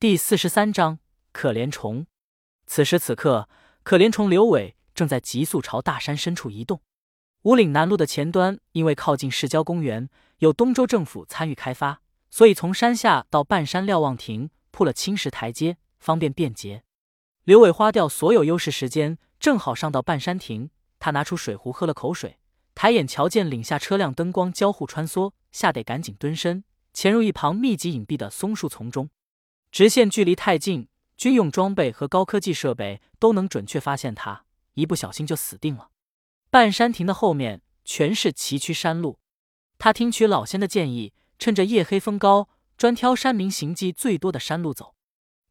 第四十三章可怜虫。此时此刻，可怜虫刘伟正在急速朝大山深处移动。五岭南路的前端，因为靠近市郊公园，有东周政府参与开发，所以从山下到半山瞭望亭铺了青石台阶，方便便捷。刘伟花掉所有优势时间，正好上到半山亭。他拿出水壶喝了口水，抬眼瞧见岭下车辆灯光交互穿梭，吓得赶紧蹲身，潜入一旁密集隐蔽的松树丛中。直线距离太近，军用装备和高科技设备都能准确发现他，一不小心就死定了。半山亭的后面全是崎岖山路，他听取老仙的建议，趁着夜黑风高，专挑山民行迹最多的山路走。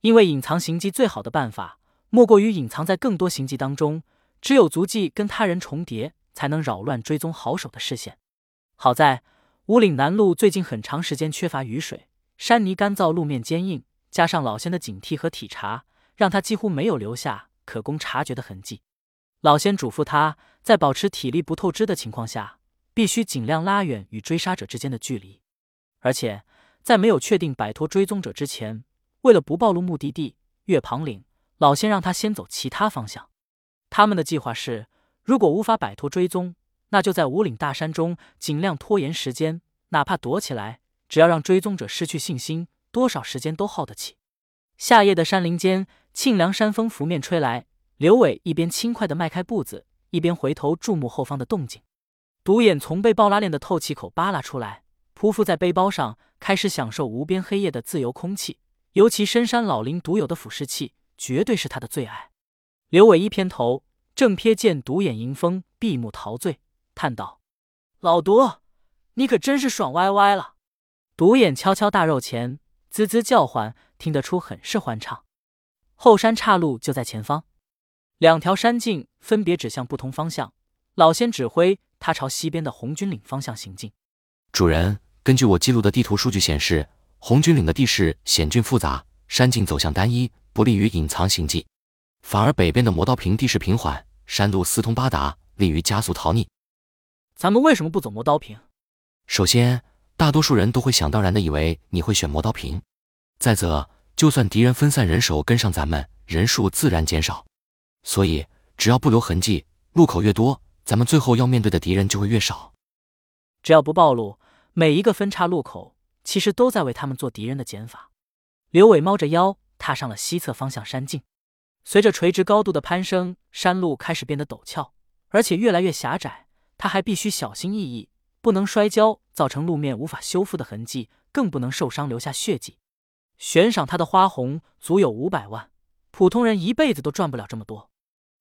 因为隐藏行迹最好的办法，莫过于隐藏在更多行迹当中，只有足迹跟他人重叠，才能扰乱追踪好手的视线。好在五岭南路最近很长时间缺乏雨水，山泥干燥，路面坚硬。加上老仙的警惕和体察，让他几乎没有留下可供察觉的痕迹。老仙嘱咐他在保持体力不透支的情况下，必须尽量拉远与追杀者之间的距离。而且在没有确定摆脱追踪者之前，为了不暴露目的地月旁岭，老仙让他先走其他方向。他们的计划是，如果无法摆脱追踪，那就在五岭大山中尽量拖延时间，哪怕躲起来，只要让追踪者失去信心。多少时间都耗得起。夏夜的山林间，沁凉山风拂面吹来。刘伟一边轻快地迈开步子，一边回头注目后方的动静。独眼从背包拉链的透气口扒拉出来，匍匐在背包上，开始享受无边黑夜的自由空气。尤其深山老林独有的俯视器，绝对是他的最爱。刘伟一偏头，正瞥见独眼迎风，闭目陶醉，叹道：“老独，你可真是爽歪歪了。”独眼敲敲大肉前。滋滋叫唤，听得出很是欢畅。后山岔路就在前方，两条山径分别指向不同方向。老仙指挥他朝西边的红军岭方向行进。主人，根据我记录的地图数据显示，红军岭的地势险峻复杂，山径走向单一，不利于隐藏行迹；反而北边的磨刀坪地势平缓，山路四通八达，利于加速逃匿。咱们为什么不走磨刀坪？首先。大多数人都会想当然的以为你会选磨刀瓶。再则，就算敌人分散人手跟上咱们，人数自然减少。所以，只要不留痕迹，路口越多，咱们最后要面对的敌人就会越少。只要不暴露，每一个分叉路口其实都在为他们做敌人的减法。刘伟猫着腰踏上了西侧方向山径，随着垂直高度的攀升，山路开始变得陡峭，而且越来越狭窄。他还必须小心翼翼。不能摔跤，造成路面无法修复的痕迹，更不能受伤留下血迹。悬赏他的花红足有五百万，普通人一辈子都赚不了这么多。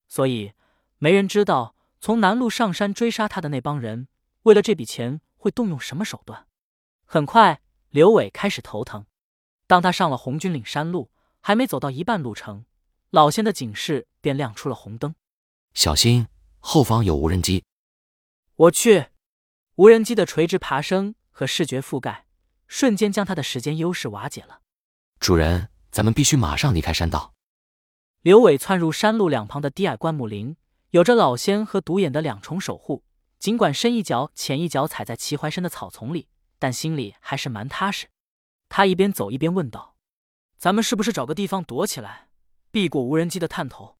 所以，没人知道从南路上山追杀他的那帮人，为了这笔钱会动用什么手段。很快，刘伟开始头疼。当他上了红军岭山路，还没走到一半路程，老仙的警示便亮出了红灯：小心，后方有无人机。我去。无人机的垂直爬升和视觉覆盖，瞬间将他的时间优势瓦解了。主人，咱们必须马上离开山道。刘伟窜入山路两旁的低矮灌木林，有着老仙和独眼的两重守护。尽管深一脚浅一脚踩在齐怀深的草丛里，但心里还是蛮踏实。他一边走一边问道：“咱们是不是找个地方躲起来，避过无人机的探头？”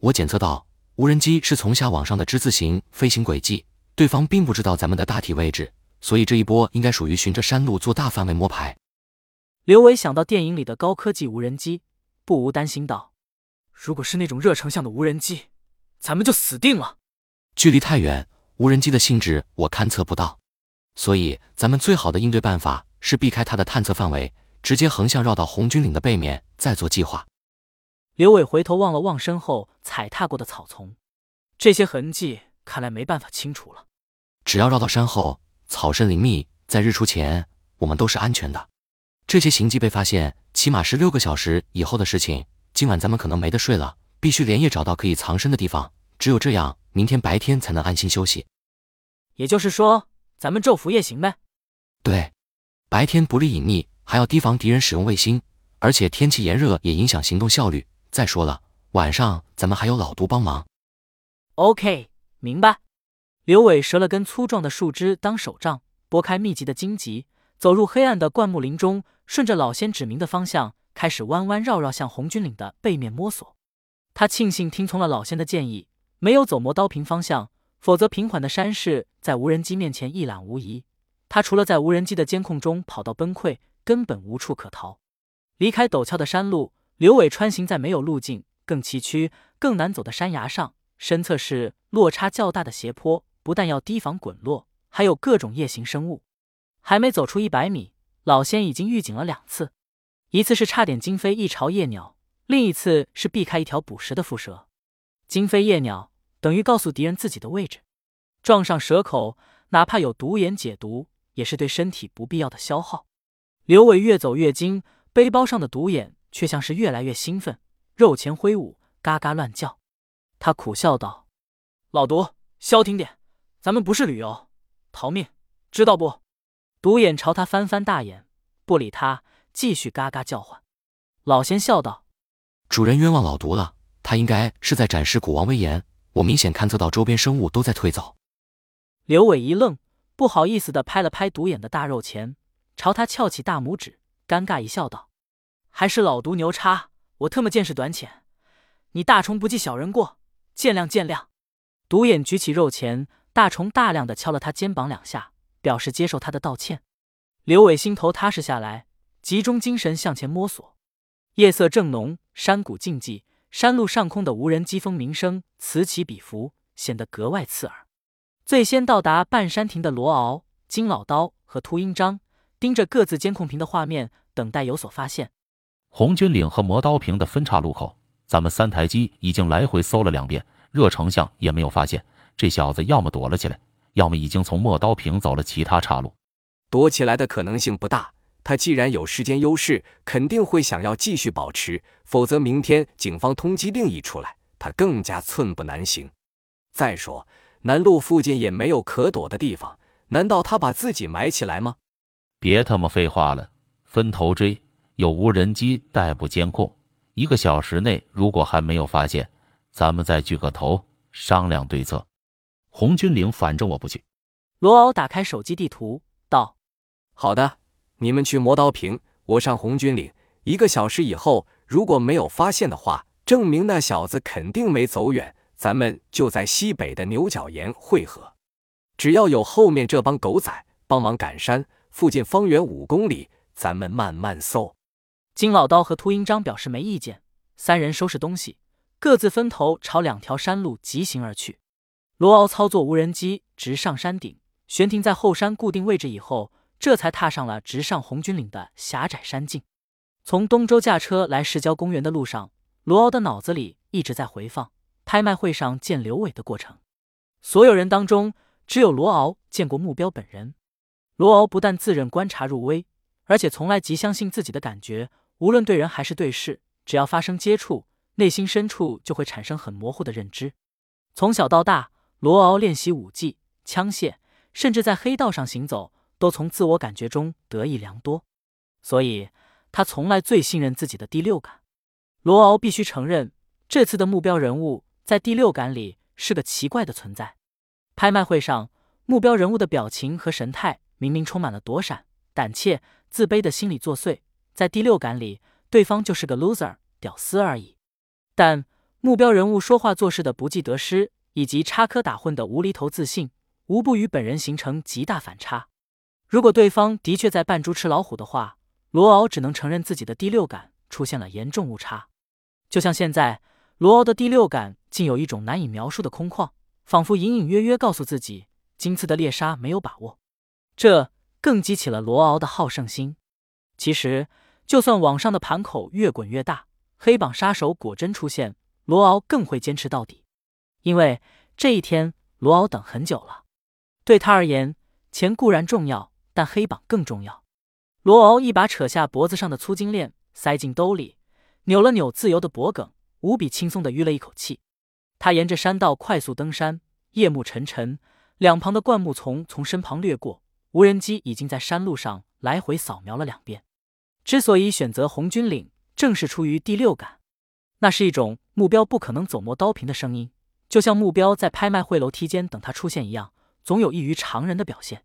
我检测到无人机是从下往上的之字形飞行轨迹。对方并不知道咱们的大体位置，所以这一波应该属于循着山路做大范围摸排。刘伟想到电影里的高科技无人机，不无担心道：“如果是那种热成像的无人机，咱们就死定了。距离太远，无人机的性质我勘测不到，所以咱们最好的应对办法是避开它的探测范围，直接横向绕到红军岭的背面，再做计划。”刘伟回头望了望身后踩踏过的草丛，这些痕迹。看来没办法清除了。只要绕到山后，草深林密，在日出前，我们都是安全的。这些行迹被发现，起码是六个小时以后的事情。今晚咱们可能没得睡了，必须连夜找到可以藏身的地方。只有这样，明天白天才能安心休息。也就是说，咱们昼伏夜行呗。对，白天不利隐匿，还要提防敌人使用卫星，而且天气炎热也影响行动效率。再说了，晚上咱们还有老毒帮忙。OK。明白。刘伟折了根粗壮的树枝当手杖，拨开密集的荆棘，走入黑暗的灌木林中，顺着老仙指明的方向，开始弯弯绕绕向红军岭的背面摸索。他庆幸听从了老仙的建议，没有走磨刀坪方向，否则平缓的山势在无人机面前一览无遗。他除了在无人机的监控中跑到崩溃，根本无处可逃。离开陡峭的山路，刘伟穿行在没有路径、更崎岖、更难走的山崖上，身侧是落差较大的斜坡，不但要提防滚落，还有各种夜行生物。还没走出一百米，老仙已经预警了两次，一次是差点惊飞一巢夜鸟。另一次是避开一条捕食的蝮蛇，惊飞夜鸟等于告诉敌人自己的位置，撞上蛇口，哪怕有毒眼解毒，也是对身体不必要的消耗。刘伟越走越精，背包上的独眼却像是越来越兴奋，肉前挥舞，嘎嘎乱叫。他苦笑道：“老毒，消停点，咱们不是旅游，逃命，知道不？”独眼朝他翻翻大眼，不理他，继续嘎嘎叫唤。老仙笑道。主人冤枉老毒了，他应该是在展示古王威严。我明显勘测到周边生物都在退走。刘伟一愣，不好意思的拍了拍独眼的大肉前，朝他翘起大拇指，尴尬一笑，道：“还是老毒牛叉，我特么见识短浅，你大虫不计小人过，见谅见谅。”独眼举起肉钳，大虫大量的敲了他肩膀两下，表示接受他的道歉。刘伟心头踏实下来，集中精神向前摸索。夜色正浓，山谷静寂，山路上空的无人机风鸣声此起彼伏，显得格外刺耳。最先到达半山亭的罗敖、金老刀和秃鹰章盯着各自监控屏的画面，等待有所发现。红军岭和磨刀坪的分岔路口，咱们三台机已经来回搜了两遍，热成像也没有发现。这小子要么躲了起来，要么已经从磨刀坪走了其他岔路。躲起来的可能性不大。他既然有时间优势，肯定会想要继续保持，否则明天警方通缉令一出来，他更加寸步难行。再说南路附近也没有可躲的地方，难道他把自己埋起来吗？别他妈废话了，分头追，有无人机逮捕监控，一个小时内如果还没有发现，咱们再聚个头商量对策。红军岭，反正我不去。罗敖打开手机地图，道：“好的。”你们去磨刀坪，我上红军岭。一个小时以后，如果没有发现的话，证明那小子肯定没走远。咱们就在西北的牛角岩汇合。只要有后面这帮狗仔帮忙赶山，附近方圆五公里，咱们慢慢搜。金老刀和秃鹰章表示没意见。三人收拾东西，各自分头朝两条山路疾行而去。罗敖操作无人机直上山顶，悬停在后山固定位置以后。这才踏上了直上红军岭的狭窄山径。从东周驾车来市郊公园的路上，罗敖的脑子里一直在回放拍卖会上见刘伟的过程。所有人当中，只有罗敖见过目标本人。罗敖不但自认观察入微，而且从来极相信自己的感觉，无论对人还是对事，只要发生接触，内心深处就会产生很模糊的认知。从小到大，罗敖练习武技、枪械，甚至在黑道上行走。都从自我感觉中得益良多，所以他从来最信任自己的第六感。罗敖必须承认，这次的目标人物在第六感里是个奇怪的存在。拍卖会上，目标人物的表情和神态明明充满了躲闪、胆怯、自卑的心理作祟，在第六感里，对方就是个 loser、屌丝而已。但目标人物说话做事的不计得失，以及插科打诨的无厘头自信，无不与本人形成极大反差。如果对方的确在扮猪吃老虎的话，罗敖只能承认自己的第六感出现了严重误差。就像现在，罗敖的第六感竟有一种难以描述的空旷，仿佛隐隐约约告诉自己今次的猎杀没有把握。这更激起了罗敖的好胜心。其实，就算网上的盘口越滚越大，黑榜杀手果真出现，罗敖更会坚持到底，因为这一天罗敖等很久了。对他而言，钱固然重要。但黑榜更重要。罗敖一把扯下脖子上的粗金链，塞进兜里，扭了扭自由的脖颈，无比轻松的吁了一口气。他沿着山道快速登山，夜幕沉沉，两旁的灌木丛从身旁掠过，无人机已经在山路上来回扫描了两遍。之所以选择红军岭，正是出于第六感，那是一种目标不可能走磨刀平的声音，就像目标在拍卖会楼梯间等他出现一样，总有异于常人的表现。